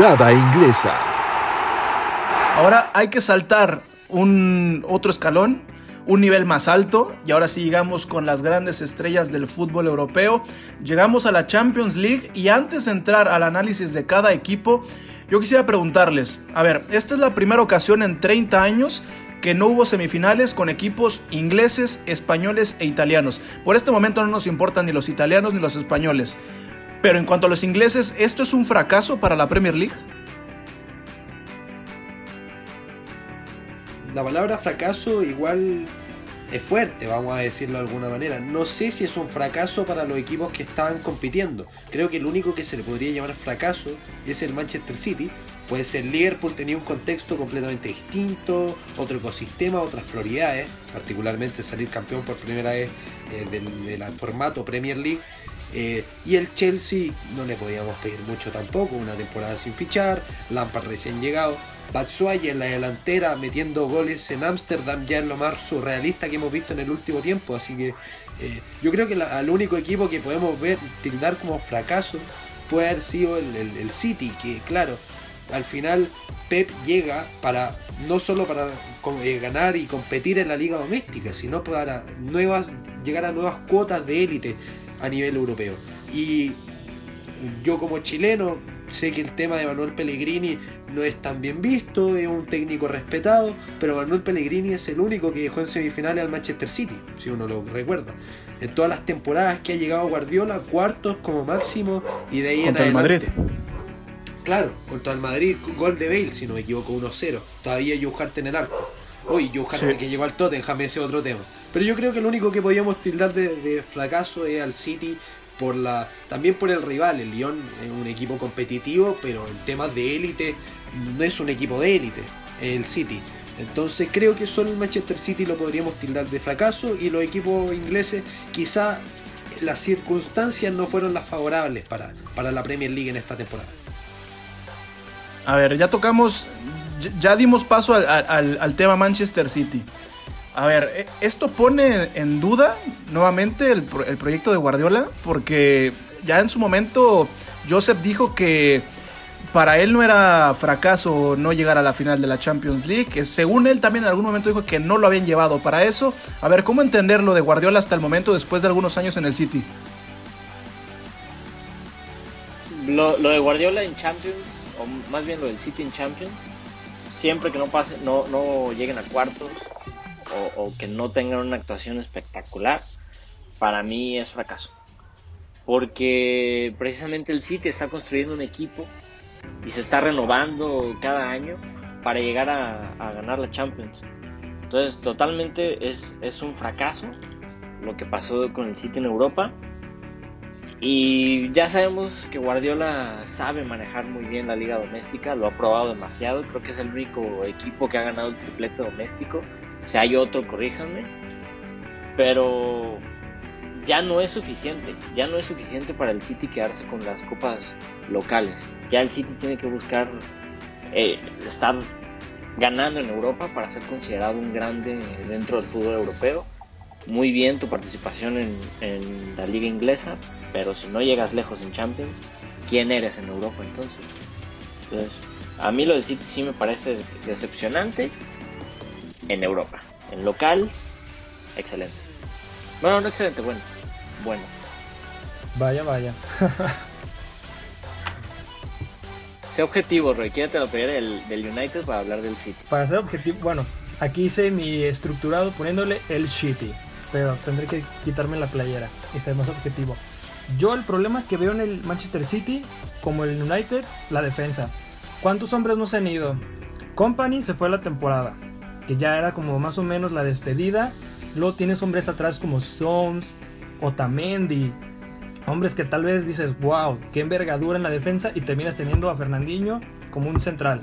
Inglesa. Ahora hay que saltar un otro escalón, un nivel más alto y ahora sí llegamos con las grandes estrellas del fútbol europeo. Llegamos a la Champions League y antes de entrar al análisis de cada equipo, yo quisiera preguntarles, a ver, esta es la primera ocasión en 30 años que no hubo semifinales con equipos ingleses, españoles e italianos. Por este momento no nos importan ni los italianos ni los españoles. Pero en cuanto a los ingleses, ¿esto es un fracaso para la Premier League? La palabra fracaso igual es fuerte, vamos a decirlo de alguna manera. No sé si es un fracaso para los equipos que estaban compitiendo. Creo que el único que se le podría llamar fracaso es el Manchester City. Puede ser Liverpool tenía un contexto completamente distinto, otro ecosistema, otras prioridades, particularmente salir campeón por primera vez eh, del, formato Premier League. Eh, y el Chelsea no le podíamos pedir mucho tampoco, una temporada sin fichar, Lampard recién llegado. Batshuayi en la delantera metiendo goles en Ámsterdam ya es lo más surrealista que hemos visto en el último tiempo. Así que eh, yo creo que el único equipo que podemos ver tildar como fracaso puede haber sido el, City, que claro, al final Pep llega para no solo para eh, ganar y competir en la liga doméstica, sino para nuevas, llegar a nuevas cuotas de élite a nivel europeo. Y yo como chileno sé que el tema de Manuel Pellegrini no es tan bien visto, es un técnico respetado, pero Manuel Pellegrini es el único que dejó en semifinales al Manchester City, si uno lo recuerda. En todas las temporadas que ha llegado Guardiola, cuartos como máximo y de ahí contra en el Madrid. Claro, contra el Madrid, gol de Bale, si no me equivoco, 1-0. Todavía Joe en el arco. Uy, Joe que llegó al Tottenham, ese otro tema. Pero yo creo que lo único que podíamos tildar de, de fracaso es al City por también por el rival. El Lyon un equipo competitivo, pero en temas de élite no es un equipo de élite, el City. Entonces creo que solo el Manchester City lo podríamos tildar de fracaso y los equipos ingleses quizá las circunstancias no fueron las favorables para, para la Premier League en esta temporada. A ver, ya tocamos, ya dimos paso al, tema Manchester City. A ver, e, esto pone en duda nuevamente el, el proyecto de Guardiola porque ya en su momento Joseph dijo que para él no era fracaso no llegar a la final de la Champions League. Según él también en algún momento dijo que no lo habían llevado para eso. A ver, ¿cómo entender lo de Guardiola hasta el momento después de algunos años en el City? Lo, de Guardiola en Champions, o más bien lo del City en Champions, siempre que no pase, no, no lleguen a cuartos o, que no tengan una actuación espectacular, para mí es fracaso. Porque precisamente el City está construyendo un equipo y se está renovando cada año para llegar a, ganar la Champions. Entonces, totalmente es, es, un fracaso lo que pasó con el City en Europa. Y ya sabemos que Guardiola sabe manejar muy bien la liga doméstica, lo ha probado demasiado. Creo que es el único equipo que ha ganado el triplete doméstico. Si hay otro, corríjanme. Pero ya no es suficiente, ya no es suficiente para el City quedarse con las copas locales. Ya el City tiene que buscar eh, estar ganando en Europa para ser considerado un grande dentro del fútbol europeo. Muy bien tu participación en, la liga inglesa, pero si no llegas lejos en Champions, ¿quién eres en Europa entonces? Entonces, a mí lo del City sí me parece decepcionante en Europa. En local, excelente. Bueno, no excelente, bueno bueno. Vaya, vaya. sé objetivo, Roy. Quédate lo peor del, del United para hablar del City. Para ser objetivo, bueno, aquí hice mi estructurado poniéndole el City. Pero tendré que quitarme la playera y ser más objetivo. Yo el problema que veo en el Manchester City, como el United, la defensa. ¿Cuántos hombres no se han ido? Company se fue la temporada, que ya era como más o menos la despedida. Luego tienes hombres atrás como Stones, Otamendi, hombres que tal vez dices, wow, qué envergadura en la defensa y terminas teniendo a Fernandinho como un central.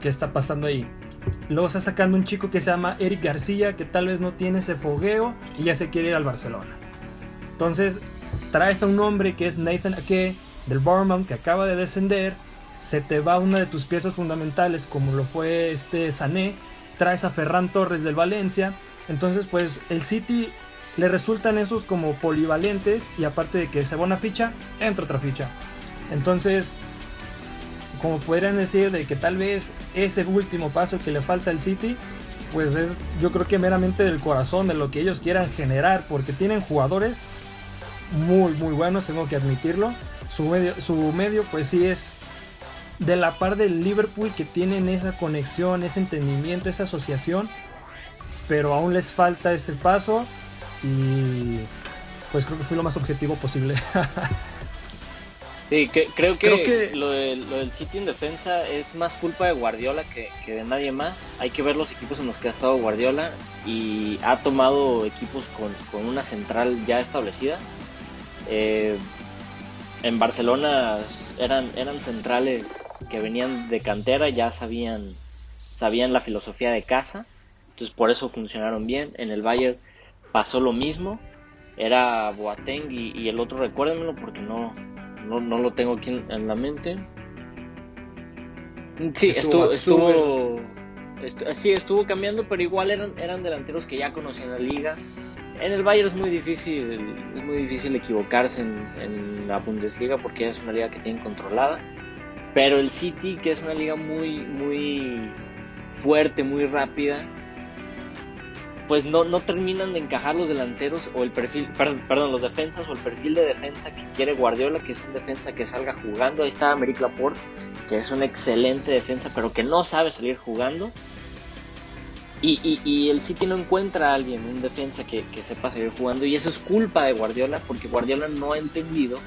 ¿Qué está pasando ahí? Luego está sacando un chico que se llama Eric García, que tal vez no tiene ese fogueo y ya se quiere ir al Barcelona. Entonces, traes a un hombre que es Nathan Ake del Bournemouth que acaba de descender, se te va una de tus piezas fundamentales como lo fue este Sané, traes a Ferran Torres del Valencia, entonces pues el City le resultan esos como polivalentes y aparte de que se va una ficha, entra otra ficha. Entonces, como podrían decir de que tal vez ese último paso que le falta al City, pues es yo creo que meramente del corazón, de lo que ellos quieran generar, porque tienen jugadores muy muy buenos, tengo que admitirlo. Su medio, su medio pues sí es de la par del Liverpool que tienen esa conexión, ese entendimiento, esa asociación, pero aún les falta ese paso y pues creo que fue lo más objetivo posible. Sí, que, creo, que Lo, del City en defensa es más culpa de Guardiola que, de nadie más. Hay que ver los equipos en los que ha estado Guardiola y ha tomado equipos con, una central ya establecida. Eh, en Barcelona eran, eran centrales que venían de cantera, ya sabían, sabían la filosofía de casa, entonces por eso funcionaron bien. En el Bayern pasó lo mismo, era Boateng y, el otro, recuérdenmelo porque no, no, lo tengo aquí en, la mente. Sí, estuvo, estuvo, sí, estuvo cambiando, pero igual eran, eran delanteros que ya conocían la liga. En el Bayern es muy difícil, es muy difícil equivocarse en, en la Bundesliga porque es una liga que tienen controlada. Pero el City, que es una liga muy, muy fuerte, muy rápida, pues no, no terminan de encajar los delanteros o el perfil, perdón, los defensas o el perfil de defensa que quiere Guardiola, que es un defensa que salga jugando. Ahí está Americ Laporte, que es una excelente defensa, pero que no sabe salir jugando. Y, y, el City no encuentra a alguien, un defensa que, que sepa seguir jugando. Y eso es culpa de Guardiola, porque Guardiola no ha entendido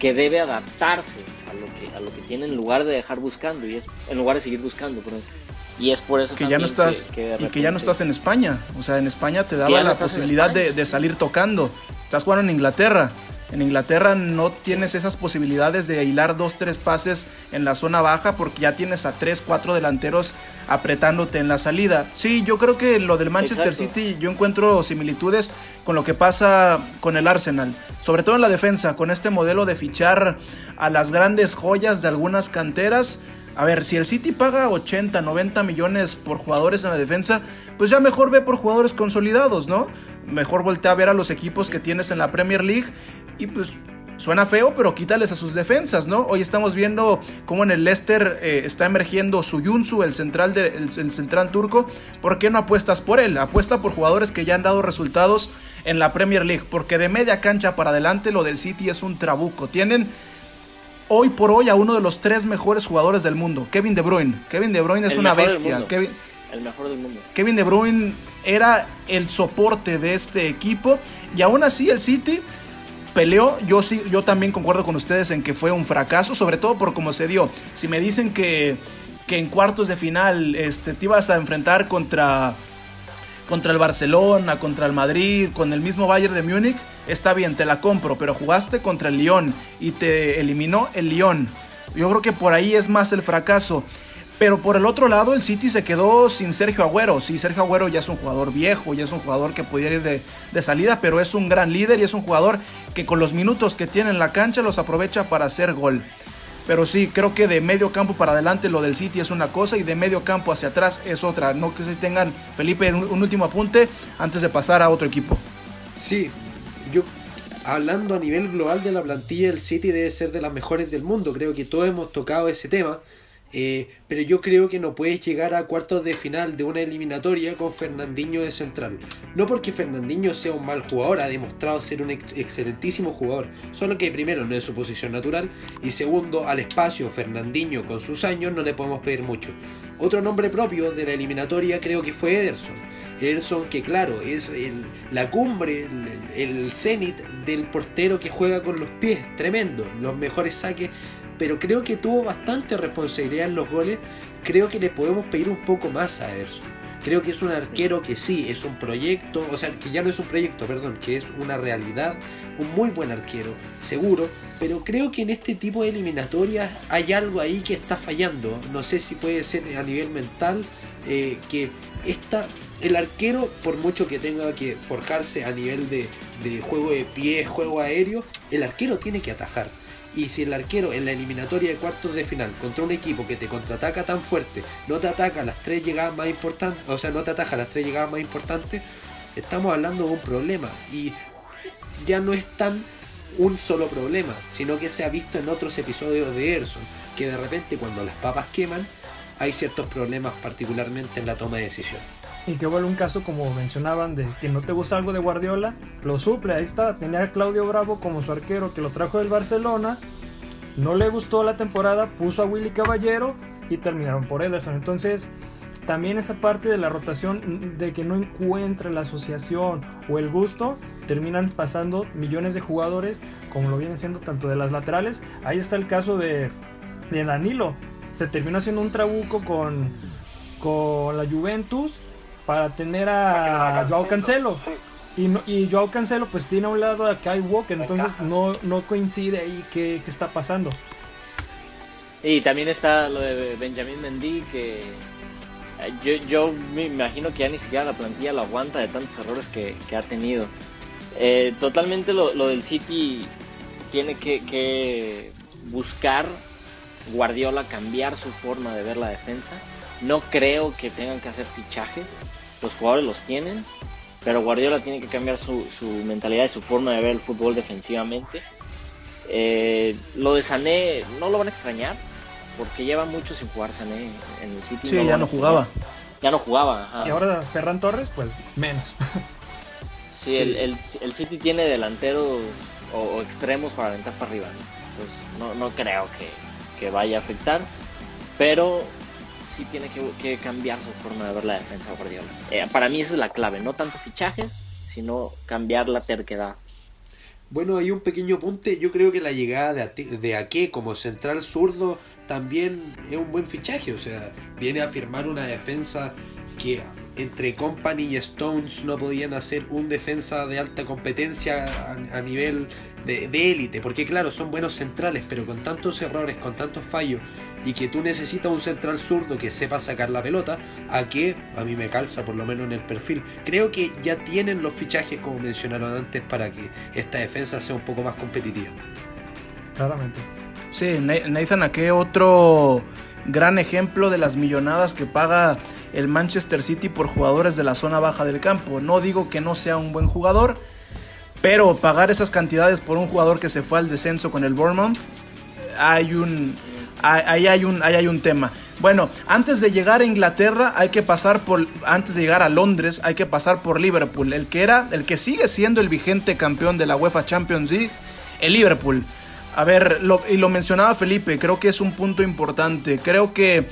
que debe adaptarse a lo que, a lo que tiene en lugar de dejar buscando, y es en lugar de seguir buscando. Y es por eso que ya no estás y que ya no estás en España. O sea, en España te daba la posibilidad de, de, salir tocando. Estás jugando en Inglaterra. En Inglaterra no tienes esas posibilidades de hilar dos, tres pases en la zona baja porque ya tienes a tres, cuatro delanteros apretándote en la salida. Sí, yo creo que lo del Manchester City yo encuentro similitudes con lo que pasa con el Arsenal, sobre todo en la defensa, con este modelo de fichar a las grandes joyas de algunas canteras. A ver, si el City paga 80, 90 millones por jugadores en la defensa, pues ya mejor ve por jugadores consolidados, ¿no? Mejor voltea a ver a los equipos que tienes en la Premier League y pues suena feo, pero quítales a sus defensas, ¿no? Hoy estamos viendo cómo en el Leicester eh, está emergiendo Suyunsu, el central, el, central turco. ¿Por qué no apuestas por él? Apuesta por jugadores que ya han dado resultados en la Premier League, porque de media cancha para adelante lo del City es un trabuco. Tienen hoy por hoy a uno de los tres mejores jugadores del mundo, Kevin De Bruyne. Kevin De Bruyne es una bestia. Kevin, el mejor del mundo. Kevin De Bruyne era el soporte de este equipo y aún así el City peleó, yo sí, yo también concuerdo con ustedes en que fue un fracaso, sobre todo por cómo se dio. Si me dicen que, que en cuartos de final este, te ibas a enfrentar contra, contra el Barcelona, contra el Madrid, con el mismo Bayern de Múnich, está bien, te la compro, pero jugaste contra el Lyon y te eliminó el Lyon. Yo creo que por ahí es más el fracaso. Pero por el otro lado, el City se quedó sin Sergio Agüero. Sí, Sergio Agüero ya es un jugador viejo, ya es un jugador que pudiera ir de, salida, pero es un gran líder y es un jugador que con los minutos que tiene en la cancha los aprovecha para hacer gol. Pero sí, creo que de medio campo para adelante lo del City es una cosa y de medio campo hacia atrás es otra. No que se tengan, Felipe, un, último apunte antes de pasar a otro equipo. Sí, yo hablando a nivel global de la plantilla, el City debe ser de las mejores del mundo. Creo que todos hemos tocado ese tema. Eh, pero yo creo que no puedes llegar a cuartos de final de una eliminatoria con Fernandinho de central. No porque Fernandinho sea un mal jugador, ha demostrado ser un excelentísimo jugador. Solo que primero no es su posición natural y segundo al espacio Fernandinho con sus años no le podemos pedir mucho. Otro nombre propio de la eliminatoria creo que fue Ederson. Ederson que claro es la cumbre, el cenit del portero que juega con los pies, tremendo, los mejores saques pero creo que tuvo bastante responsabilidad en los goles. Creo que le podemos pedir un poco más a Erson. Creo que es un arquero que sí, es un proyecto, o sea, que ya no es un proyecto, perdón, que es una realidad, un muy buen arquero, seguro, pero creo que en este tipo de eliminatorias hay algo ahí que está fallando. No sé si puede ser a nivel mental, eh, que esta, el arquero, por mucho que tenga que forjarse a nivel de, de juego de pie, juego aéreo, el arquero tiene que atajar y si el arquero en la eliminatoria de cuartos de final contra un equipo que te contraataca tan fuerte, no te ataca las tres llegadas más importantes, o sea, no te ataca las tres llegadas más importantes, estamos hablando de un problema. Y ya no es tan un solo problema, sino que se ha visto en otros episodios de Erson, que de repente cuando las papas queman, hay ciertos problemas particularmente en la toma de decisiones. Y que vuelve un caso como mencionaban de que no te gusta algo de Guardiola, lo suple, ahí está, tenía a Claudio Bravo como su arquero que lo trajo del Barcelona, no le gustó la temporada, puso a Willy Caballero y terminaron por Ederson. Entonces, también esa parte de la rotación de que no encuentra la asociación o el gusto, terminan pasando millones de jugadores, como lo vienen siendo tanto de las laterales. Ahí está el caso de, de Danilo. Se terminó haciendo un trabuco con, con la Juventus para tener a Joao Cancelo. Y, no, y Joao Cancelo pues tiene a un lado a Kai Walker, entonces no, no coincide ahí qué, qué está pasando. Y también está lo de Benjamin Mendy, que eh, yo, yo me imagino que ya ni siquiera la plantilla lo aguanta de tantos errores que, que ha tenido. Eh, totalmente lo, lo, del City tiene que, que, buscar Guardiola cambiar su forma de ver la defensa. No creo que tengan que hacer fichajes, los jugadores los tienen, pero Guardiola tiene que cambiar su, su mentalidad y su forma de ver el fútbol defensivamente. Eh, lo de Sané no lo van a extrañar, porque lleva mucho sin jugar Sané en el City. Sí, no ya no jugaba. Ya no jugaba. Ajá. Y ahora Ferran Torres, pues menos. Sí, sí. El, el, el, City tiene delanteros o, o, extremos para aventar para arriba. ¿no? Pues no, no creo que, que, vaya a afectar, pero sí tiene que, que, cambiar su forma de ver la defensa Guardiola. Eh, para mí esa es la clave, no tanto fichajes, sino cambiar la terquedad. Bueno, hay un pequeño apunte. Yo creo que la llegada de, de Ake como central zurdo también es un buen fichaje. O sea, viene a firmar una defensa que entre Company y Stones no podían hacer un defensa de alta competencia a, a nivel de élite. Porque claro, son buenos centrales, pero con tantos errores, con tantos fallos, y que tú necesitas un central zurdo que sepa sacar la pelota, a que a mí me calza por lo menos en el perfil. Creo que ya tienen los fichajes, como mencionaron antes, para que esta defensa sea un poco más competitiva. Claramente. Sí, Nathan Ake, otro gran ejemplo de las millonadas que paga el Manchester City por jugadores de la zona baja del campo. No digo que no sea un buen jugador, pero pagar esas cantidades por un jugador que se fue al descenso con el Bournemouth, hay un, ahí hay un, ahí hay un tema. Bueno, antes de llegar a Inglaterra hay que pasar por, antes de llegar a Londres hay que pasar por Liverpool, el que era, el que sigue siendo el vigente campeón de la UEFA Champions League, el Liverpool. A ver, lo, y lo mencionaba Felipe, creo que es un punto importante. Creo que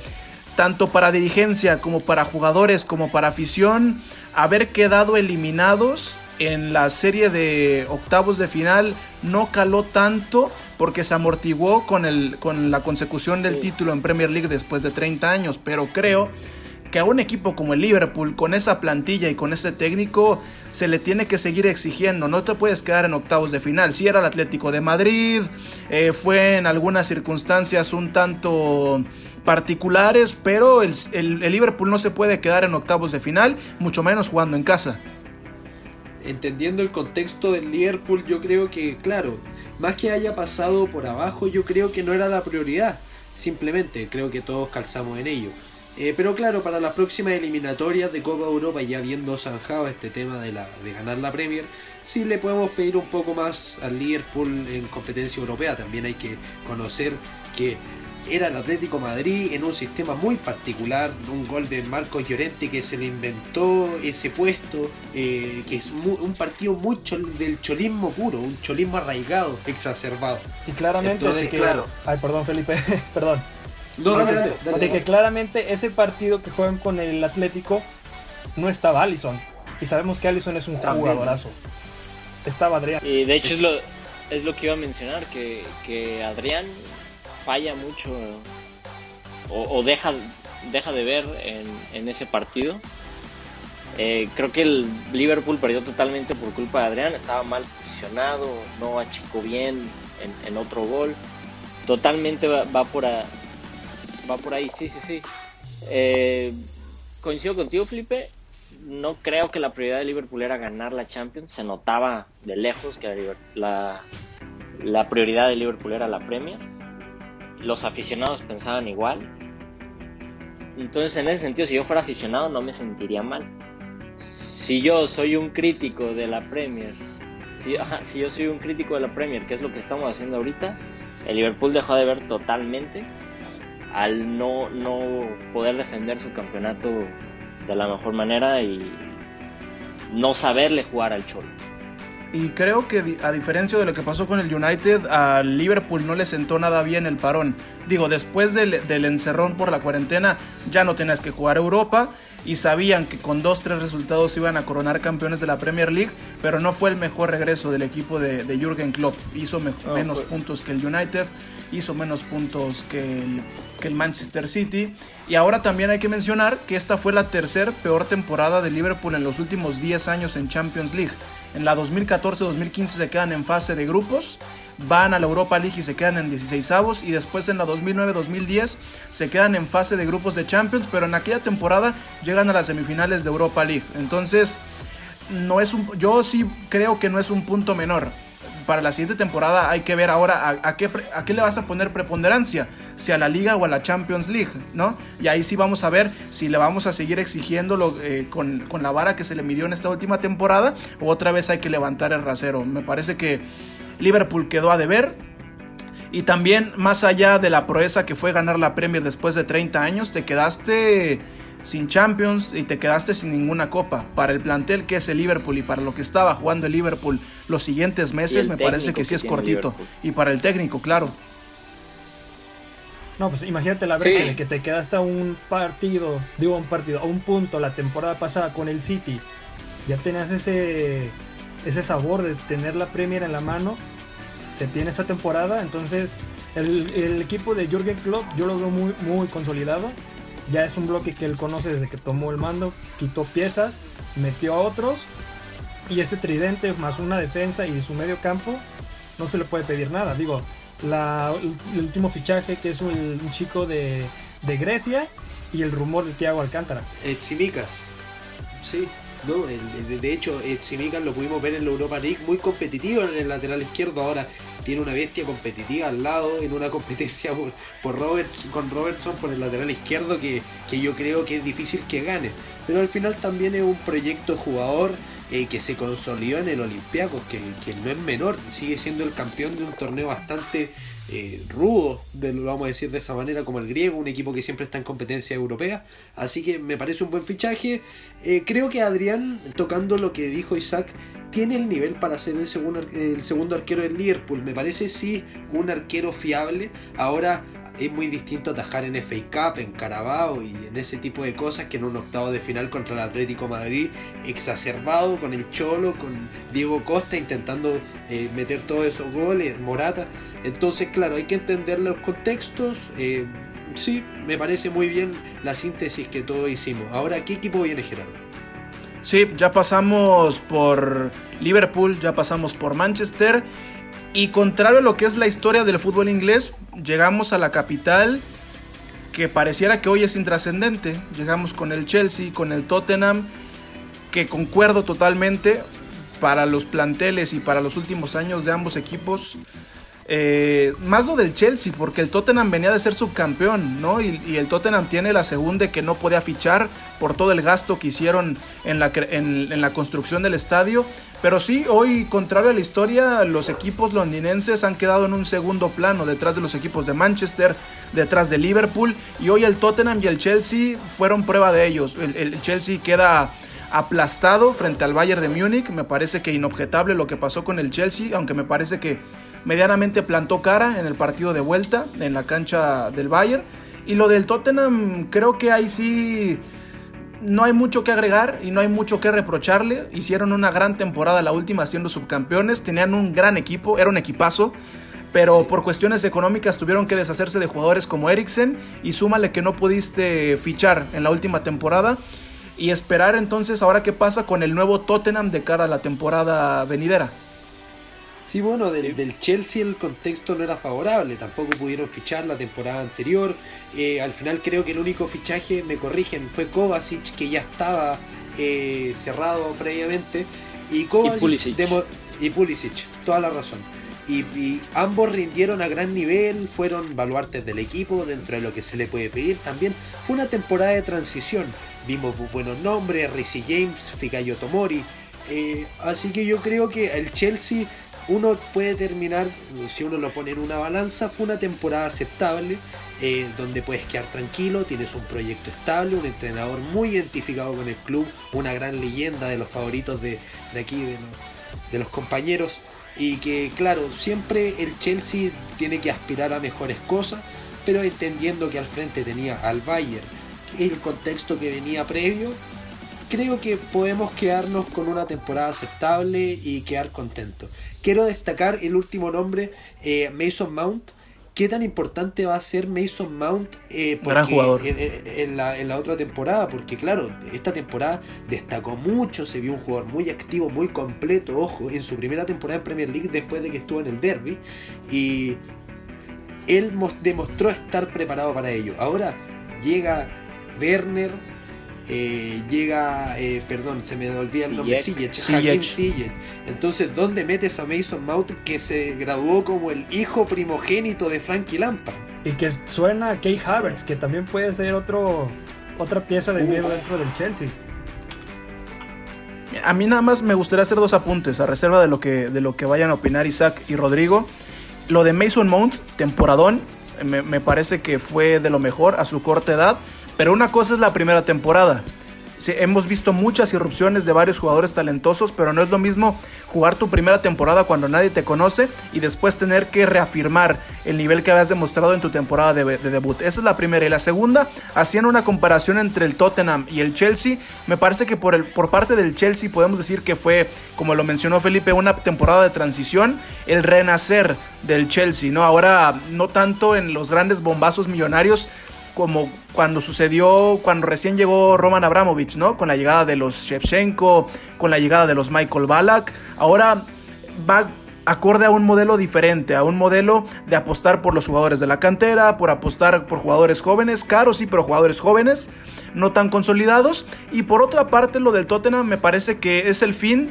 tanto para dirigencia como para jugadores como para afición, haber quedado eliminados en la serie de octavos de final no caló tanto porque se amortiguó con, el, con la consecución del sí. título en Premier League después de 30 años, pero creo que a un equipo como el Liverpool, con esa plantilla y con ese técnico, se le tiene que seguir exigiendo. No te puedes quedar en octavos de final. Si sí era el Atlético de Madrid, eh, fue en algunas circunstancias un tanto particulares, pero el, el, el Liverpool no se puede quedar en octavos de final, mucho menos jugando en casa entendiendo el contexto del Liverpool, yo creo que, claro, más que haya pasado por abajo, yo creo que no era la prioridad. Simplemente creo que todos calzamos en ello. Eh, pero claro, para las próximas eliminatorias de Copa Europa, ya viendo zanjado este tema de, la, de ganar la Premier, sí le podemos pedir un poco más al Liverpool en competencia europea. También hay que conocer que era el Atlético Madrid en un sistema muy particular, un gol de Marcos Llorente que se le inventó ese puesto, eh, que es muy, un partido muy chol, del cholismo puro, un cholismo arraigado, exacerbado. Y claramente, Entonces, de que, claro. ay, perdón Felipe, perdón. No, de, dale, que, dale, dale, de que claramente ese partido que juegan con el Atlético no estaba Allison. Y sabemos que Allison es un jugadorazo. Estaba Adrián. Y de hecho es lo, es lo que iba a mencionar, que, que Adrián falla mucho o, deja, deja de ver en, ese partido. Eh, creo que el Liverpool perdió totalmente por culpa de Adrián, estaba mal posicionado, no achicó bien en, otro gol. Totalmente va, por va por ahí, sí, sí, sí. Eh, coincido contigo, Felipe. No creo que la prioridad de Liverpool era ganar la Champions. Se notaba de lejos que la, la prioridad de Liverpool era la Premier los aficionados pensaban igual. Entonces, en ese sentido, si yo fuera aficionado, no me sentiría mal. Si yo soy un crítico de la Premier si, yo soy un crítico de la Premier, que es lo que estamos haciendo ahorita, el Liverpool dejó de ver totalmente al no, no poder defender su campeonato de la mejor manera y no saberle jugar al Cholo. Y creo que a diferencia de lo que pasó con el United, al Liverpool no le sentó nada bien el parón. Digo, después del, del, encerrón por la cuarentena ya no tenías que jugar Europa y sabían que con dos, tres resultados iban a coronar campeones de la Premier League, pero no fue el mejor regreso del equipo de, de Jürgen Klopp. Hizo menos puntos que el United, hizo menos puntos que el, que el Manchester City. Y ahora también hay que mencionar que esta fue la tercer peor temporada de Liverpool en los últimos 10 años en Champions League. En la 2014-2015 se quedan en fase de grupos, van a la Europa League y se quedan en 16 avos y después en la 2009-2010 se quedan en fase de grupos de Champions, pero en aquella temporada llegan a las semifinales de Europa League. Entonces, no es un, yo sí creo que no es un punto menor. Para la siguiente temporada hay que ver ahora a, a, qué, a qué le vas a poner preponderancia, si a la Liga o a la Champions League, ¿no? Y ahí sí vamos a ver si le vamos a seguir exigiéndolo eh, con, con la vara que se le midió en esta última temporada o otra vez hay que levantar el rasero. Me parece que Liverpool quedó a deber. Y también, más allá de la proeza que fue ganar la Premier después de 30 años, te quedaste sin Champions y te quedaste sin ninguna copa. Para el plantel que es el Liverpool y para lo que estaba jugando el Liverpool los siguientes meses, me parece que sí es cortito. Y para el técnico, claro. No, pues imagínate la sí. que te quedaste a un partido, digo un partido, a un punto la temporada pasada con el City. Ya tenías ese ese sabor de tener la Premier en la mano. Se tiene esta temporada, entonces el, el equipo de Jürgen Klopp yo lo veo muy, muy consolidado. Ya es un bloque que él conoce desde que tomó el mando, quitó piezas, metió a otros. Y este tridente más una defensa y su medio campo, no se le puede pedir nada. Digo, la, el último fichaje que es un, chico de, Grecia y el rumor de Thiago Alcántara. Etzimicas, sí. No, de hecho, Etzimicas lo pudimos ver en la Europa League muy competitivo en el lateral izquierdo. Ahora tiene una bestia competitiva al lado en una competencia por, por Robert, con Robertson por el lateral izquierdo que, que, yo creo que es difícil que gane. Pero al final también es un proyecto jugador que se consolidó en el Olympiacos, que, que, no es menor, sigue siendo el campeón de un torneo bastante eh, rudo, de, vamos a decir de esa manera, como el griego, un equipo que siempre está en competencia europea. Así que me parece un buen fichaje. Eh, creo que Adrián, tocando lo que dijo Isaac, tiene el nivel para ser el segundo, el segundo arquero del Liverpool. Me parece sí un arquero fiable. Ahora es muy distinto atajar en FA Cup, en Carabao y en ese tipo de cosas que en un octavo de final contra el Atlético Madrid exacerbado con el Cholo, con Diego Costa intentando eh, meter todos esos goles, Morata. Entonces, claro, hay que entender los contextos. Eh, sí, me parece muy bien la síntesis que todos hicimos. Ahora, ¿qué equipo viene Gerardo? Sí, ya pasamos por Liverpool, ya pasamos por Manchester. Y contrario a lo que es la historia del fútbol inglés, llegamos a la capital que pareciera que hoy es intrascendente. Llegamos con el Chelsea, con el Tottenham, que concuerdo totalmente para los planteles y para los últimos años de ambos equipos. Eh, más lo del Chelsea, porque el Tottenham venía de ser subcampeón, ¿no? Y, el Tottenham tiene la segunda que no podía fichar por todo el gasto que hicieron en la, en, en la construcción del estadio. Pero sí, hoy, contrario a la historia, los equipos londinenses han quedado en un segundo plano, detrás de los equipos de Manchester, detrás de Liverpool. Y hoy el Tottenham y el Chelsea fueron prueba de ellos. El, el Chelsea queda aplastado frente al Bayern de Múnich. Me parece que inobjetable lo que pasó con el Chelsea, aunque me parece que medianamente plantó cara en el partido de vuelta en la cancha del Bayern. Y lo del Tottenham, creo que ahí sí no hay mucho que agregar y no hay mucho que reprocharle. Hicieron una gran temporada la última siendo subcampeones, tenían un gran equipo, era un equipazo. Pero por cuestiones económicas tuvieron que deshacerse de jugadores como Eriksen y súmale que no pudiste fichar en la última temporada y esperar entonces ahora qué pasa con el nuevo Tottenham de cara a la temporada venidera. Sí, bueno, del, del, Chelsea el contexto no era favorable, tampoco pudieron fichar la temporada anterior. Eh, al final creo que el único fichaje, me corrigen, fue Kovacic, que ya estaba eh, cerrado previamente. Y, Kovacic, y Pulisic. Demo, y Pulisic, toda la razón. Y, y, ambos rindieron a gran nivel, fueron baluartes del equipo dentro de lo que se le puede pedir. También fue una temporada de transición. Vimos buenos nombres, Rizzy James, Fikayo Tomori, Eh, así que yo creo que el Chelsea uno puede terminar, si uno lo pone en una balanza, fue una temporada aceptable, eh, donde puedes quedar tranquilo, tienes un proyecto estable, un entrenador muy identificado con el club, una gran leyenda de los favoritos de, aquí, de los, compañeros, y que claro, siempre el Chelsea tiene que aspirar a mejores cosas, pero entendiendo que al frente tenía al Bayern, el contexto que venía previo, creo que podemos quedarnos con una temporada aceptable y quedar contentos. Quiero destacar el último nombre, eh, Mason Mount. ¿Qué tan importante va a ser Mason Mount eh, Gran jugador. En, la, en, la, otra temporada? Porque claro, esta temporada destacó mucho, se vio un jugador muy activo, muy completo, ojo, en su primera temporada en Premier League después de que estuvo en el Derby. Y él demostró estar preparado para ello. Ahora llega Werner, eh, llega, eh, perdón, se me olvida el nombre, Ziyech, Entonces, ¿dónde metes a Mason Mount que se graduó como el hijo primogénito de Frankie Lampard? Y que suena a Kay Havertz, que también puede ser otro otra pieza de miedo dentro del Chelsea. A mí nada más me gustaría hacer dos apuntes a reserva de lo que, de lo que vayan a opinar Isaac y Rodrigo. Lo de Mason Mount, temporadón, me, me parece que fue de lo mejor a su corta edad. Pero una cosa es la primera temporada. hemos visto muchas irrupciones de varios jugadores talentosos, pero no es lo mismo jugar tu primera temporada cuando nadie te conoce y después tener que reafirmar el nivel que habías demostrado en tu temporada de, debut. Esa es la primera. Y la segunda, haciendo una comparación entre el Tottenham y el Chelsea, me parece que por, el, por parte del Chelsea podemos decir que fue, como lo mencionó Felipe, una temporada de transición, el renacer del Chelsea, ¿no? Ahora no tanto en los grandes bombazos millonarios, como cuando sucedió cuando recién llegó Roman Abramovich, ¿no? Con la llegada de los Shevchenko, con la llegada de los Michael Ballack. Ahora va acorde a un modelo diferente, a un modelo de apostar por los jugadores de la cantera, por apostar por jugadores jóvenes, caros sí, pero jugadores jóvenes, no tan consolidados. Y por otra parte, lo del Tottenham me parece que es el fin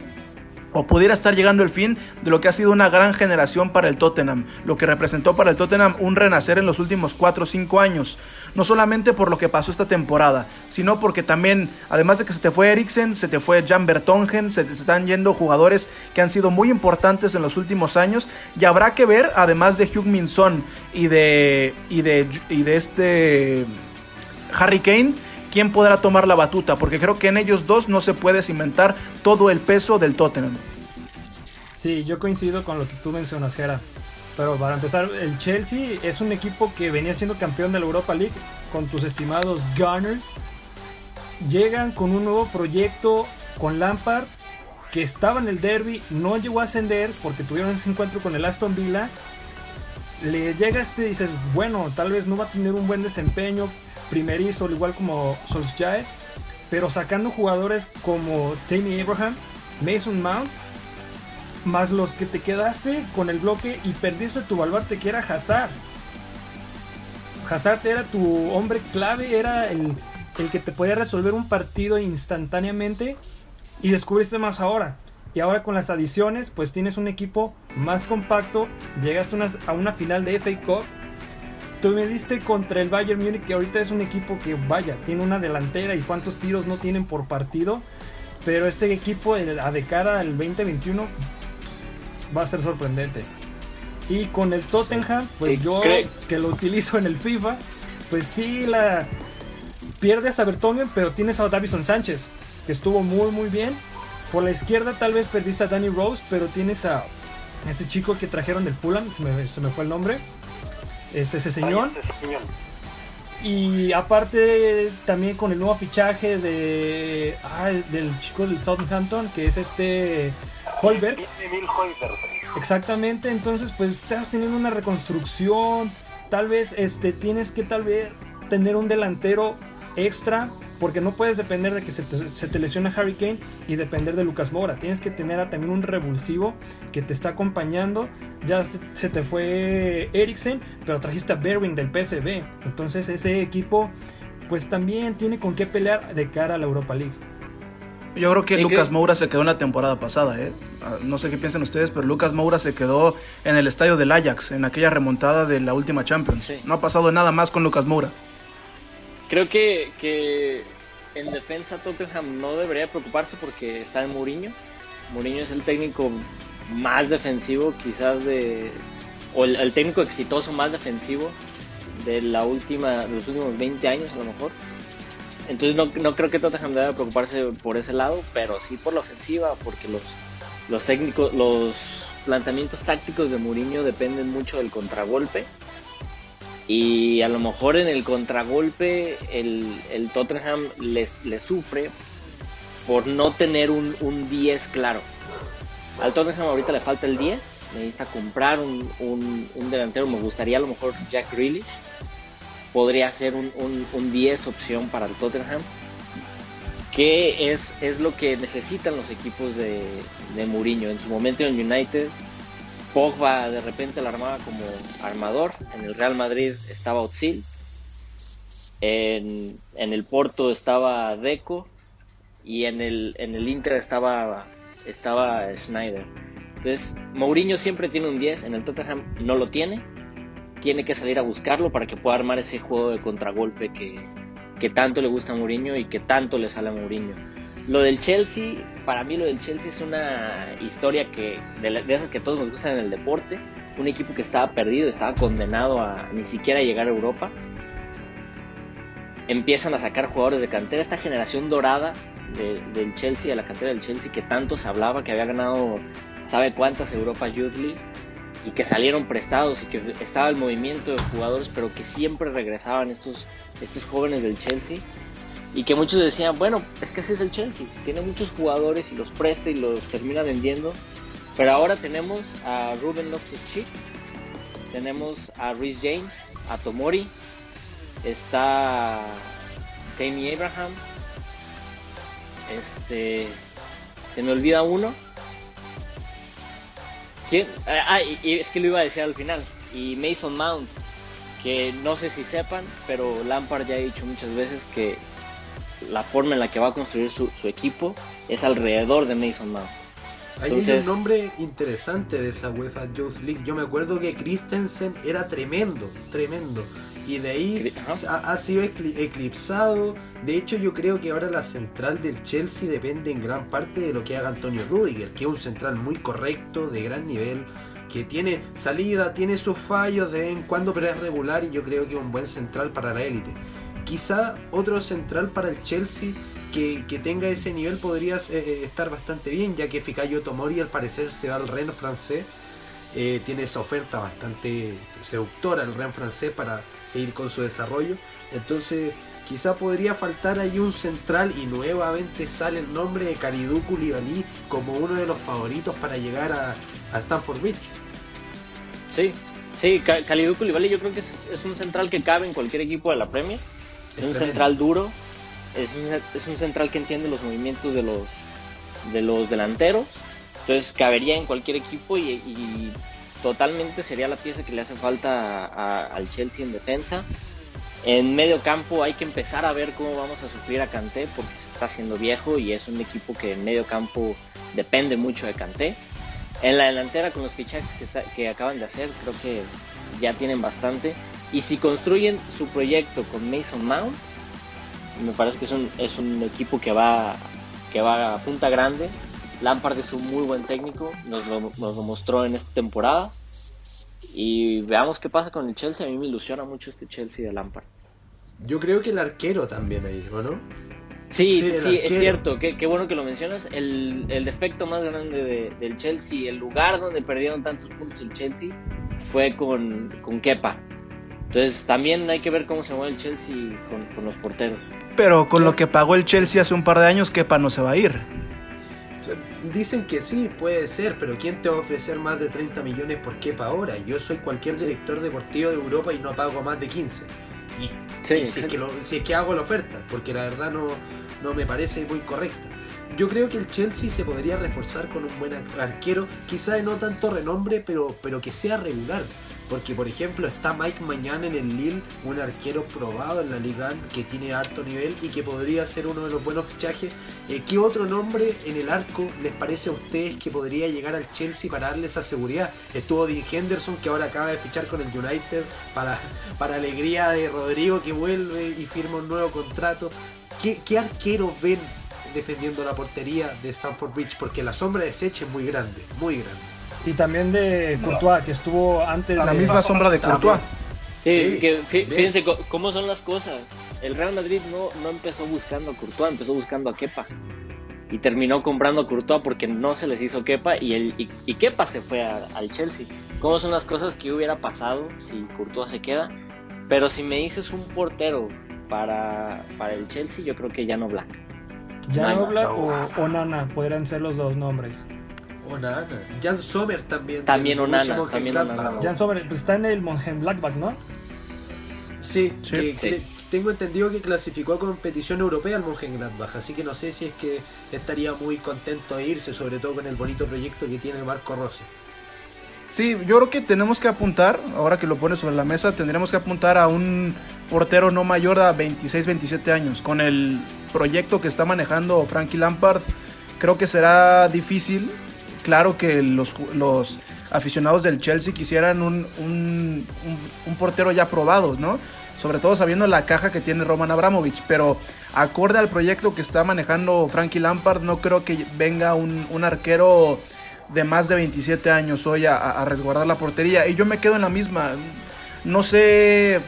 o pudiera estar llegando el fin de lo que ha sido una gran generación para el Tottenham, lo que representó para el Tottenham un renacer en los últimos 4 o 5 años, no solamente por lo que pasó esta temporada, sino porque también, además de que se te fue Eriksen, se te fue Jan Bertongen, se te están yendo jugadores que han sido muy importantes en los últimos años, y habrá que ver, además de Hugh Minson y de, y de, y de este Harry Kane, quién podrá tomar la batuta, porque creo que en ellos dos no se puede cimentar todo el peso del Tottenham. Sí, yo coincido con lo que tú mencionas, Gera. Pero para empezar, el Chelsea es un equipo que venía siendo campeón de la Europa League con tus estimados Gunners. Llegan con un nuevo proyecto con Lampard, que estaba en el derby, no llegó a ascender porque tuvieron ese encuentro con el Aston Villa. Le llega este y dices, bueno, tal vez no va a tener un buen desempeño, primerizo, al igual como Solskjaer, pero sacando jugadores como Tammy Abraham, Mason Mount, más los que te quedaste con el bloque y perdiste tu baluarte que era Hazard. Hazard era tu hombre clave, era el, el que te podía resolver un partido instantáneamente y descubriste más ahora. Y ahora con las adiciones, pues tienes un equipo más compacto, llegaste a una final de FA Cup Tú me diste contra el Bayern Múnich, que ahorita es un equipo que, vaya, tiene una delantera y cuántos tiros no tienen por partido. Pero este equipo, a de cara al 2021, va a ser sorprendente. Y con el Tottenham, pues yo que lo utilizo en el FIFA, pues sí, la pierdes a Bertongen, pero tienes a Davison Sánchez, que estuvo muy, muy bien. Por la izquierda tal vez perdiste a Danny Rose, pero tienes a este chico que trajeron del Fulham, se me, se me fue el nombre este, ese señor. Y aparte también con el nuevo fichaje de ah, del chico del Southampton, que es este Holberg. Exactamente, entonces pues estás teniendo una reconstrucción, tal vez este tienes que tal vez tener un delantero extra porque no puedes depender de que se te, se te lesiona Harry Kane y depender de Lucas Mora. Tienes que tener también un revulsivo que te está acompañando. Ya se, te fue Eriksen, pero trajiste a Berwin del PSV. Entonces ese equipo pues también tiene con qué pelear de cara a la Europa League. Yo creo que Lucas Moura se quedó en la temporada pasada, ¿eh? Ah, no sé qué piensan ustedes, pero Lucas Moura se quedó en el estadio del Ajax, en aquella remontada de la última Champions. No ha pasado nada más con Lucas Moura. Creo que, que en defensa Tottenham no debería preocuparse porque está en Mourinho. Mourinho es el técnico más defensivo quizás de... o el, técnico exitoso más defensivo de la última, de los últimos 20 años a lo mejor. Entonces no, no creo que Tottenham deba preocuparse por ese lado, pero sí por la ofensiva, porque los, los técnicos, los planteamientos tácticos de Mourinho dependen mucho del contragolpe. Y a lo mejor en el contragolpe el, el Tottenham les, les sufre por no tener un, un 10 claro. Al Tottenham ahorita le falta el 10, necesita comprar un, un, delantero, me gustaría a lo mejor Jack Grealish, podría ser un, un, 10 opción para el Tottenham, que es, es lo que necesitan los equipos de, de Mourinho. En su momento en United, Pogba de repente la armaba como armador, en el Real Madrid estaba Otzil, en, en el Porto estaba Deco, y en el, en el Inter estaba, estaba Schneider. Entonces, Mourinho siempre tiene un 10, en el Tottenham no lo tiene. Tiene que salir a buscarlo para que pueda armar ese juego de contragolpe que, que tanto le gusta a Mourinho y que tanto le sale a Mourinho. Lo del Chelsea, para mí lo del Chelsea es una historia que de, de, esas que todos nos gustan en el deporte. Un equipo que estaba perdido, estaba condenado a ni siquiera llegar a Europa. Empiezan a sacar jugadores de cantera. Esta generación dorada del Chelsea, de la cantera del Chelsea, que tanto se hablaba, que había ganado sabe cuántas Europa Youth League y que salieron prestados y que estaba el movimiento de jugadores, pero que siempre regresaban estos, estos jóvenes del Chelsea y que muchos decían, bueno, es que así es el Chelsea, tiene muchos jugadores y los presta y los termina vendiendo, pero ahora tenemos a Ruben Loftus-Cheek, tenemos a Rhys James, a Tomori, está Tammy Abraham, este. Se me olvida uno. ¿Quién? Ah, ah y, es que lo iba a decir al final. Y Mason Mount. Que no sé si sepan, pero Lampard ya ha dicho muchas veces que la forma en la que va a construir su, equipo es alrededor de Mason Mount. Hay un nombre interesante de esa UEFA Youth League. Yo me acuerdo que Christensen era tremendo, tremendo y de ahí ha, sido eclipsado. De hecho, yo creo que ahora la central del Chelsea depende en gran parte de lo que haga Antonio Rudiger, que es un central muy correcto, de gran nivel, que tiene salida, tiene sus fallos de vez en cuando, pero es regular y yo creo que es un buen central para la élite. Quizá otro central para el Chelsea que, tenga ese nivel podría eh, eh, estar bastante bien, ya que Fikayo Tomori al parecer se va al Rennes francés. Eh, tiene esa oferta bastante seductora el Rennes francés para seguir con su desarrollo. Entonces, quizá podría faltar ahí un central y nuevamente sale el nombre de Kalidou Koulibaly como uno de los favoritos para llegar a, Stanford Beach. Sí, sí, Kalidou Koulibaly yo creo que es, un central que cabe en cualquier equipo de la Premier. Es un central duro, es un, es un, central que entiende los movimientos de los, de los delanteros. Entonces cabería en cualquier equipo y, y totalmente sería la pieza que le hace falta al Chelsea en defensa. En medio campo hay que empezar a ver cómo vamos a sufrir a Kanté porque se está haciendo viejo y es un equipo que en medio campo depende mucho de Kanté. En la delantera con los fichajes que, acaban de hacer creo que ya tienen bastante. Y si construyen su proyecto con Mason Mount, me parece que es un, es un equipo que va, que va a punta grande Lampard es un muy buen técnico, nos lo, nos lo, mostró en esta temporada. Y veamos qué pasa con el Chelsea. A mí me ilusiona mucho este Chelsea de Lampard. Yo creo que el arquero también ahí, ¿o no? Sí, sí, es cierto. Qué, qué, bueno que lo mencionas. El, el defecto más grande del Chelsea, el lugar donde perdieron tantos puntos el Chelsea, fue con, con Kepa. Entonces también hay que ver cómo se mueve el Chelsea con, con los porteros. Pero con lo que pagó el Chelsea hace un par de años, Kepa no se va a ir. Dicen que sí, puede ser, pero ¿quién te va a ofrecer más de 30 millones por qué para ahora? Yo soy cualquier director deportivo de Europa y no pago más de 15. Y, si, es que si, es que hago la oferta, porque la verdad no, no me parece muy correcta. Yo creo que el Chelsea se podría reforzar con un buen arquero, quizá no tanto renombre, pero, pero que sea regular. Porque, por ejemplo, está Mike Mañana en el Lille, un arquero probado en la Liga que tiene alto nivel y que podría ser uno de los buenos fichajes. Eh, ¿Qué otro nombre en el arco les parece a ustedes que podría llegar al Chelsea para darle esa seguridad? Estuvo Dean Henderson, que ahora acaba de fichar con el United, para, para alegría de Rodrigo, que vuelve y firma un nuevo contrato. ¿Qué, qué arquero ven defendiendo la portería de Stanford Bridge, porque la sombra de Sech es muy grande, muy grande. Y también de Courtois, que estuvo antes La de... misma sombra de Courtois. Sí, Sí, que bien. fíjense cómo son las cosas. El Real Madrid no, no empezó buscando a Courtois, empezó buscando a Kepa. Y terminó comprando a Courtois porque no se les hizo Kepa y, el, y, y Kepa se fue a- al Chelsea. ¿Cómo son las cosas que hubiera pasado si Courtois se queda? Pero si me dices un portero para, para el Chelsea, yo creo que ya no Black. Jan Nana. Oblak o Onana, podrían ser los dos nombres. Onana. Jan Sommer también. También Onana, también. Onana. Jan Sommer, pues está en el Mönchengladbach, ¿no? Sí, Sí. que- Sí. que tengo entendido que clasificó a competición europea al Mönchengladbach, así que no sé si es que estaría muy contento de irse, sobre todo con el bonito proyecto que tiene Marco Rossi. Sí, yo creo que tenemos que apuntar, ahora que lo pones sobre la mesa, tendríamos que apuntar a un portero no mayor a 26, 27 años. Con el proyecto que está manejando Frankie Lampard, creo que será difícil. Claro que los, los aficionados del Chelsea quisieran un, un- portero ya probado, ¿no? Sobre todo sabiendo la caja que tiene Roman Abramovich, pero acorde al proyecto que está manejando Frankie Lampard, no creo que venga un, arquero de más de 27 años hoy a, a resguardar la portería. Y yo me quedo en la misma. No sé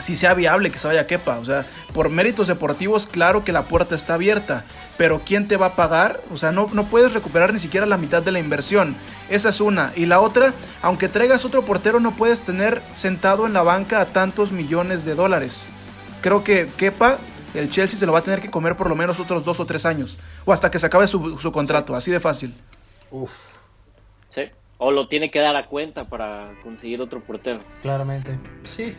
si sea viable que se vaya Kepa. O sea, por méritos deportivos, claro que la puerta está abierta. Pero ¿quién te va a pagar? O sea, no, no puedes recuperar ni siquiera la mitad de la inversión. Esa es una. Y la otra, aunque traigas otro portero, no puedes tener sentado en la banca a tantos millones de dólares. Creo que Kepa, el Chelsea se lo va a tener que comer por lo menos otros dos o tres años. O hasta que se acabe su, su contrato. Así de fácil. Uf. ¿sí? O lo tiene que dar a cuenta para conseguir otro portero. Claramente. Sí.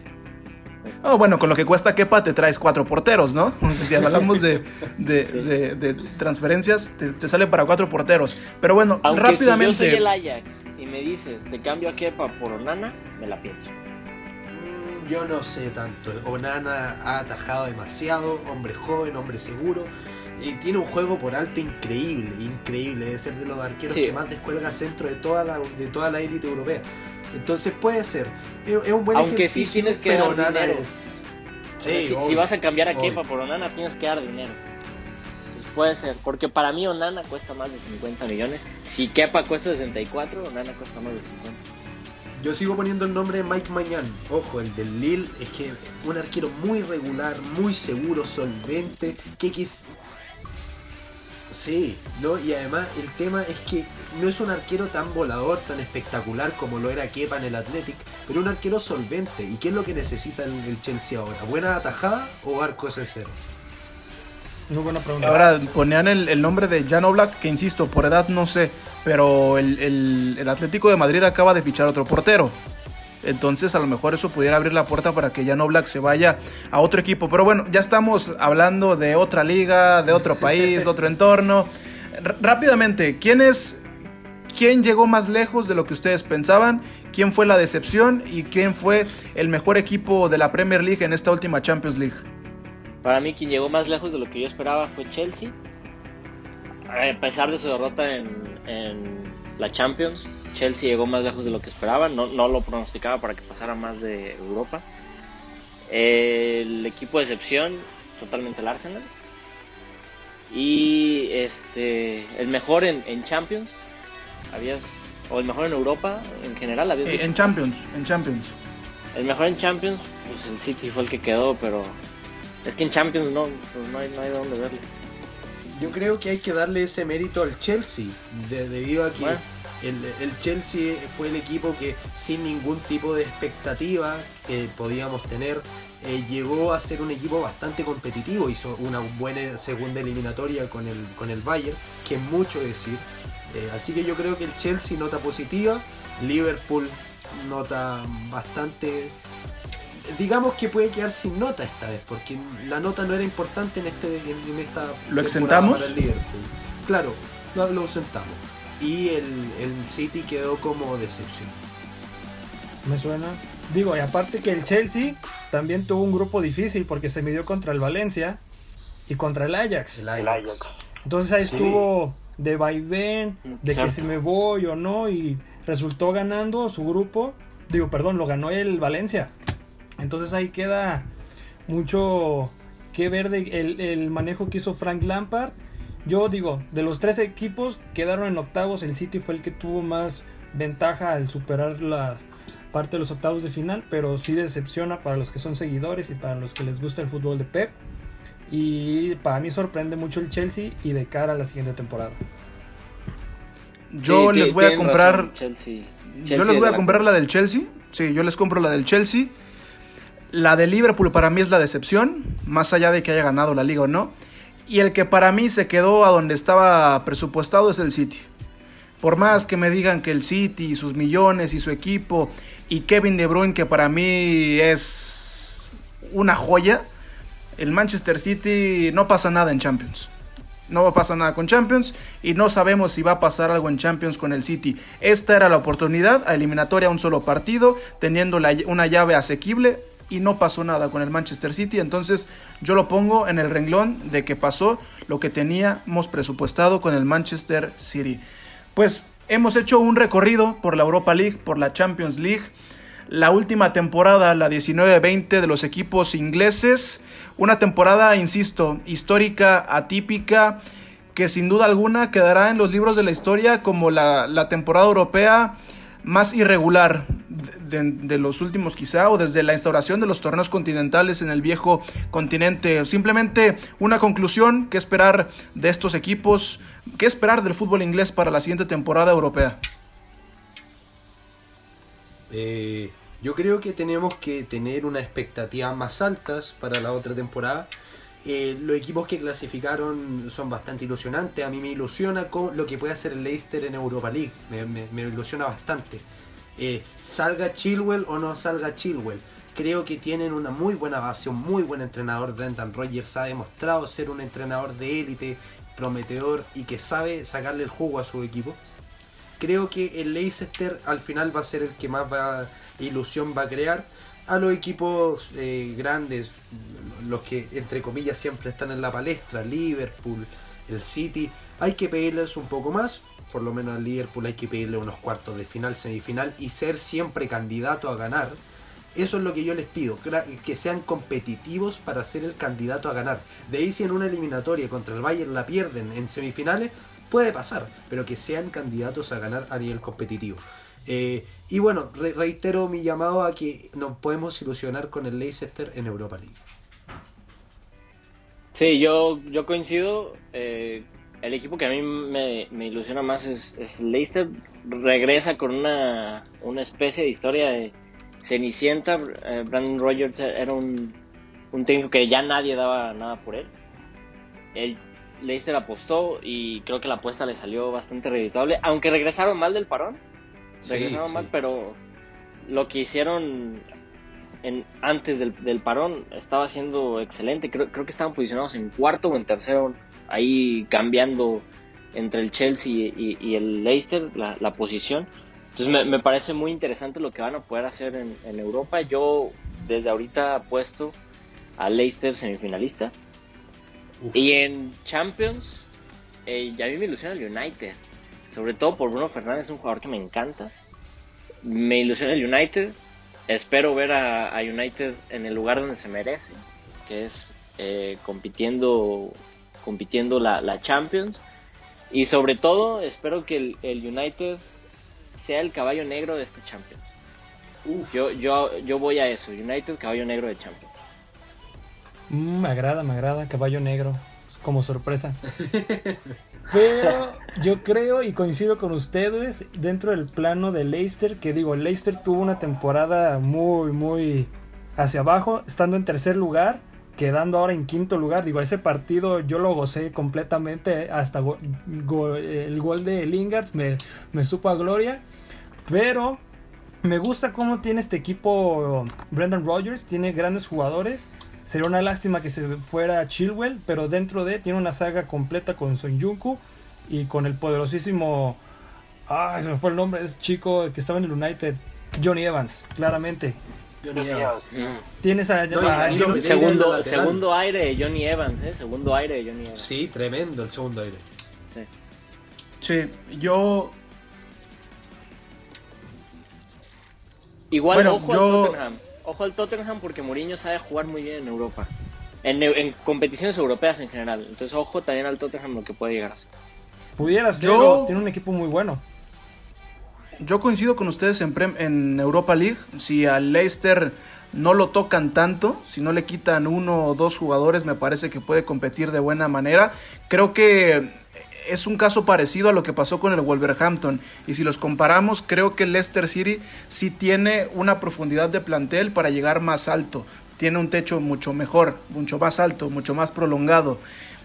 Oh, bueno, con lo que cuesta Kepa te traes cuatro porteros, ¿no? Si hablamos de, de- Sí. de- de transferencias, te, te sale para cuatro porteros. Pero bueno, Aunque rápidamente. si yo soy el Ajax y me dices, te cambio a Kepa por Onana, me la pienso. Mm, Yo no sé tanto. Onana ha atajado demasiado, hombre joven, hombre seguro. Y tiene un juego por alto increíble, increíble. Debe ser de los arqueros Sí. que más descuelga centro de toda la, de toda la élite europea. Entonces puede ser. Es, un buen Aunque sí ejercicio, tienes que pero dar dinero. es. Si, vas a cambiar a obvio. Kepa por Onana, tienes que dar dinero. Pues puede ser, porque para mí Onana cuesta más de 50 millones. Si Kepa cuesta 64, Onana cuesta más de 50. Yo sigo poniendo el nombre de Mike Mañán. Ojo, el del Lille es que un arquero muy regular, muy seguro, solvente, que quis... Sí, ¿no? Y además el tema es que no es un arquero tan volador, tan espectacular como lo era Kepa en el Athletic, pero un arquero solvente. ¿Y qué es lo que necesita el, el Chelsea ahora? ¿Buena atajada o arcos en cero? Muy buena pregunta. Ahora ponían el, el nombre de Jan Oblak, que insisto, por edad no sé, pero el, el- el Atlético de Madrid acaba de fichar otro portero. Entonces a lo mejor eso pudiera abrir la puerta para que Jan Oblak se vaya a otro equipo. Pero bueno, ya estamos hablando de otra liga, de otro país, de otro entorno. R- rápidamente, ¿quién es... ¿Quién llegó más lejos de lo que ustedes pensaban? ¿Quién fue la decepción? ¿Y quién fue el mejor equipo de la Premier League en esta última Champions League? Para mí quien llegó más lejos de lo que yo esperaba fue Chelsea. A pesar de su derrota en, en la Champions, Chelsea llegó más lejos de lo que esperaba. No, no lo pronosticaba para que pasara más de Europa. El equipo de excepción, totalmente el Arsenal. Y este el mejor en, en Champions, habías o el mejor en Europa en general, habías Eh, dicho. en Champions, en Champions. El mejor en Champions, pues el City fue el que quedó, pero es que en Champions no, pues no hay, no hay dónde verle. Yo creo que hay que darle ese mérito al Chelsea, de- debido a que Bueno. El, el Chelsea fue el equipo que sin ningún tipo de expectativa que podíamos tener, eh, llegó a ser un equipo bastante competitivo, hizo una buena segunda eliminatoria con el, con el Bayern, que es mucho decir. Eh, así que yo creo que el Chelsea nota positiva, Liverpool nota bastante digamos que puede quedar sin nota esta vez, porque la nota no era importante en, este, en, en esta. temporada exentamos? para el Liverpool. Claro, lo, lo exentamos. Y el, el City quedó como decepción. Me suena. Digo, y aparte que el Chelsea también tuvo un grupo difícil porque se midió contra el Valencia y contra el Ajax. El Ajax. Entonces ahí Sí. estuvo de vaivén, de que si me voy o no, y resultó ganando su grupo. Digo, perdón, lo ganó el Valencia. Entonces ahí queda mucho que ver de el, el manejo que hizo Frank Lampard Yo digo, de los tres equipos quedaron en octavos, el City fue el que tuvo más ventaja al superar la parte de los octavos de final, pero sí decepciona para los que son seguidores y para los que les gusta el fútbol de Pep. Y para mí sorprende mucho el Chelsea y de cara a la siguiente temporada. Yo Sí, les voy a comprar. razón, Chelsea. Yo les es voy a la- comprar la del Chelsea. Sí, yo les compro la del Chelsea. La de Liverpool para mí es la decepción, más allá de que haya ganado la liga o no. Y el que para mí se quedó a donde estaba presupuestado es el City. Por más que me digan que el City y sus millones y su equipo y Kevin De Bruyne que para mí es una joya, el Manchester City no pasa nada en Champions. No pasa nada con Champions y no sabemos si va a pasar algo en Champions con el City. Esta era la oportunidad, a eliminatoria un solo partido, teniendo la- una llave asequible y no pasó nada con el Manchester City. Entonces yo lo pongo en el renglón de que pasó lo que teníamos presupuestado con el Manchester City. Pues hemos hecho un recorrido por la Europa League, por la Champions League. La última temporada, la 19-20 de los equipos ingleses. Una temporada, insisto, histórica, atípica, que sin duda alguna quedará en los libros de la historia como la, la temporada europea más irregular de, los últimos quizá o desde la instauración de los torneos continentales en el viejo continente. Simplemente una conclusión, ¿qué esperar de estos equipos? ¿Qué esperar del fútbol inglés para la siguiente temporada europea? Eh, yo creo que tenemos que tener unas expectativas más altas para la otra temporada. Eh, los equipos que clasificaron son bastante ilusionantes. A mí me ilusiona con lo que puede hacer el Leicester en Europa League. Me, ilusiona bastante. Eh, salga Chilwell o no salga Chilwell. Creo que tienen una muy buena base, un muy buen entrenador. Brendan Rodgers ha demostrado ser un entrenador de élite, prometedor y que sabe sacarle el jugo a su equipo creo que el Leicester al final va a ser el que más va, ilusión va a crear a los equipos eh, grandes, los que entre comillas siempre están en la palestra, Liverpool, el City, hay que pedirles un poco más, por lo menos al Liverpool hay que pedirle unos cuartos de final, semifinal y ser siempre candidato a ganar. Eso es lo que yo les pido, que sean competitivos para ser el candidato a ganar. De ahí si en una eliminatoria contra el Bayern la pierden en semifinales, puede pasar, pero que sean candidatos a ganar a nivel competitivo. Eh, y bueno, re- reitero mi llamado a que nos podemos ilusionar con el Leicester en Europa League. Sí, yo, yo coincido. eh, el equipo que a mí me, me ilusiona más es, es Leicester. Regresa con una, una especie de historia de Cenicienta. Eh, Brandon Rogers era un, un técnico que ya nadie daba nada por él. El Leicester apostó y creo que la apuesta le salió bastante reditable. Aunque regresaron mal del parón. Regresaron sí. mal, pero lo que hicieron en, antes del, del parón estaba siendo excelente. Creo, creo que estaban posicionados en cuarto o en tercero, ahí cambiando entre el Chelsea y, y el Leicester la, la posición. Entonces me, me parece muy interesante lo que van a poder hacer en, en Europa. Yo desde ahorita apuesto a Leicester semifinalista. Uf. Y en Champions, eh, ya a mí me ilusiona el United. Sobre todo por Bruno Fernández, un jugador que me encanta. Me ilusiona el United. Espero ver a, a United en el lugar donde se merece, que es eh, compitiendo, compitiendo la, la Champions. Y sobre todo, espero que el, el United sea el caballo negro de este Champions. Uf. Yo, yo, yo voy a eso, United, caballo negro de Champions. Mm, me agrada, me agrada, caballo negro, como sorpresa. Pero yo creo y coincido con ustedes dentro del plano de Leicester, que digo, Leicester tuvo una temporada muy, muy hacia abajo, estando en tercer lugar, quedando ahora en quinto lugar. Digo, ese partido yo lo gocé completamente, hasta go- go- el gol de Lingard me, me supo a gloria. Pero me gusta cómo tiene este equipo Brendan Rodgers, tiene grandes jugadores. Sería una lástima que se fuera Chilwell, pero dentro de tiene una saga completa con Son Junku y con el poderosísimo. Ay, se me fue el nombre, es chico que estaba en el United, Johnny Evans, claramente. Johnny Evans. Tienes a, No, Johnny- Segundo, segundo aire de Johnny Evans, ¿eh? Segundo aire de Johnny Evans. Sí, tremendo el segundo aire. Sí. Sí, yo Igual Bueno, ojo yo- al Tottenham. Ojo al Tottenham porque Mourinho sabe jugar muy bien en Europa. en, competiciones europeas en general. Entonces, ojo también al Tottenham lo que puede llegar a ser. Pudiera ser, tiene un equipo muy bueno. Yo coincido con ustedes en, en Europa League. Si al Leicester no lo tocan tanto, si no le quitan uno o dos jugadores, me parece que puede competir de buena manera. Creo que es un caso parecido a lo que pasó con el Wolverhampton. Y si los comparamos, creo que el Leicester City sí tiene una profundidad de plantel para llegar más alto tiene un techo mucho mejor, mucho más alto, mucho más prolongado.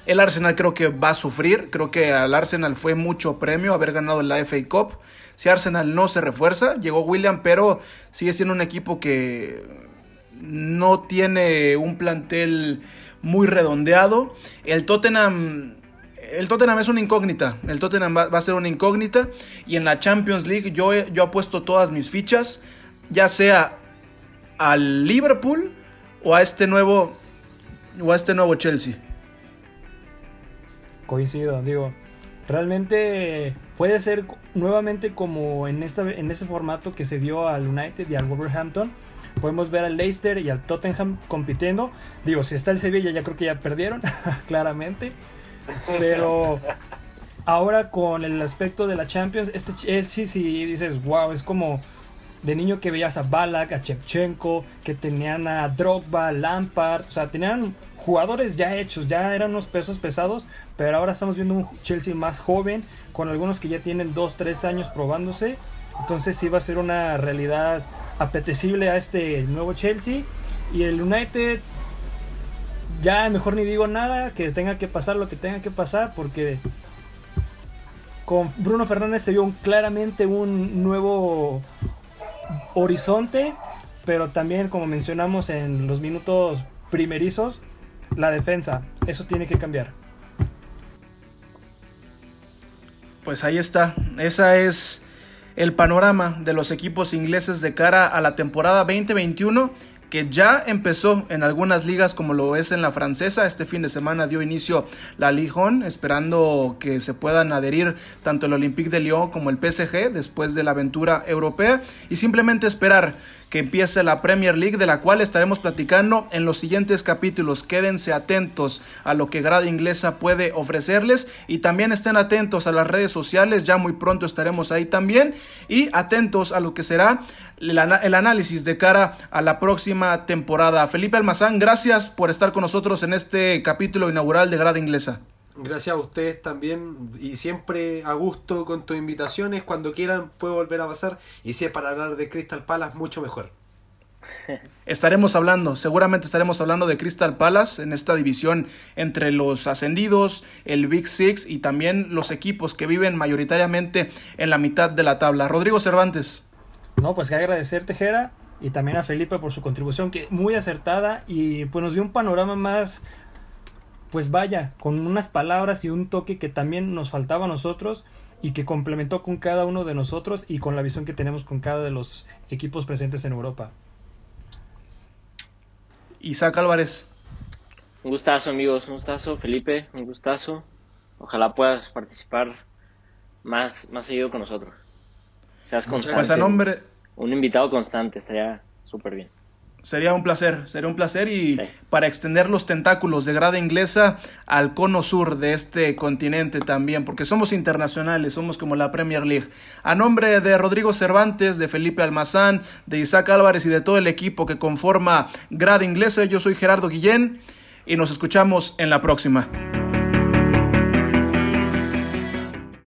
El Arsenal creo que va a sufrir, creo que al Arsenal fue mucho premio haber ganado la FA Cup. Si Arsenal no se refuerza, llegó William, pero sigue siendo un equipo que no tiene un plantel muy redondeado. El Tottenham el Tottenham es una incógnita. El Tottenham va, a ser una incógnita. Y en la Champions League yo, yo apuesto todas mis fichas. Ya sea al Liverpool o a este nuevo o a este nuevo Chelsea. Coincido, digo, realmente puede ser nuevamente como en esta en ese formato que se dio al United y al Wolverhampton. Podemos ver al Leicester y al Tottenham compitiendo. Digo, si está el Sevilla ya creo que ya perdieron, claramente. Pero ahora con el aspecto de la Champions, este Chelsea si dices, wow, es como de niño que veías a Balak, a Chepchenko, que tenían a Drogba, Lampard, o sea, tenían jugadores ya hechos, ya eran unos pesos pesados, pero ahora estamos viendo un Chelsea más joven, con algunos que ya tienen 2, 3 años probándose, entonces sí va a ser una realidad apetecible a este nuevo Chelsea, y el United, ya mejor ni digo nada, que tenga que pasar lo que tenga que pasar, porque con Bruno Fernández se vio claramente un nuevo horizonte, pero también como mencionamos en los minutos primerizos, la defensa, eso tiene que cambiar. Pues ahí está, esa es el panorama de los equipos ingleses de cara a la temporada 2021 que ya empezó en algunas ligas como lo es en la francesa. Este fin de semana dio inicio la 1, esperando que se puedan adherir tanto el Olympique de Lyon como el PSG después de la aventura europea y simplemente esperar que empiece la Premier League, de la cual estaremos platicando en los siguientes capítulos. Quédense atentos a lo que Grada Inglesa puede ofrecerles y también estén atentos a las redes sociales, ya muy pronto estaremos ahí también y atentos a lo que será el, análisis de cara a la próxima temporada. Felipe Almazán, gracias por estar con nosotros en este capítulo inaugural de Grada Inglesa. Gracias a ustedes también y siempre a gusto con tus invitaciones. Cuando quieran puedo volver a pasar y si es para hablar de Crystal Palace, mucho mejor. Estaremos hablando, seguramente estaremos hablando de Crystal Palace en esta división entre los ascendidos, el Big Six y también los equipos que viven mayoritariamente en la mitad de la tabla. Rodrigo Cervantes. No, pues que agradecer Tejera y también a Felipe por su contribución que muy acertada y pues nos dio un panorama más pues vaya, con unas palabras y un toque que también nos faltaba a nosotros y que complementó con cada uno de nosotros y con la visión que tenemos con cada de los equipos presentes en Europa. Isaac Álvarez. Un gustazo amigos, un gustazo Felipe, un gustazo. Ojalá puedas participar más, más seguido con nosotros. Seas constante. Pues nombre... Un invitado constante, estaría súper bien. Sería un placer, sería un placer y para extender los tentáculos de grada inglesa al cono sur de este continente también, porque somos internacionales, somos como la Premier League. A nombre de Rodrigo Cervantes, de Felipe Almazán, de Isaac Álvarez y de todo el equipo que conforma grada inglesa, yo soy Gerardo Guillén y nos escuchamos en la próxima.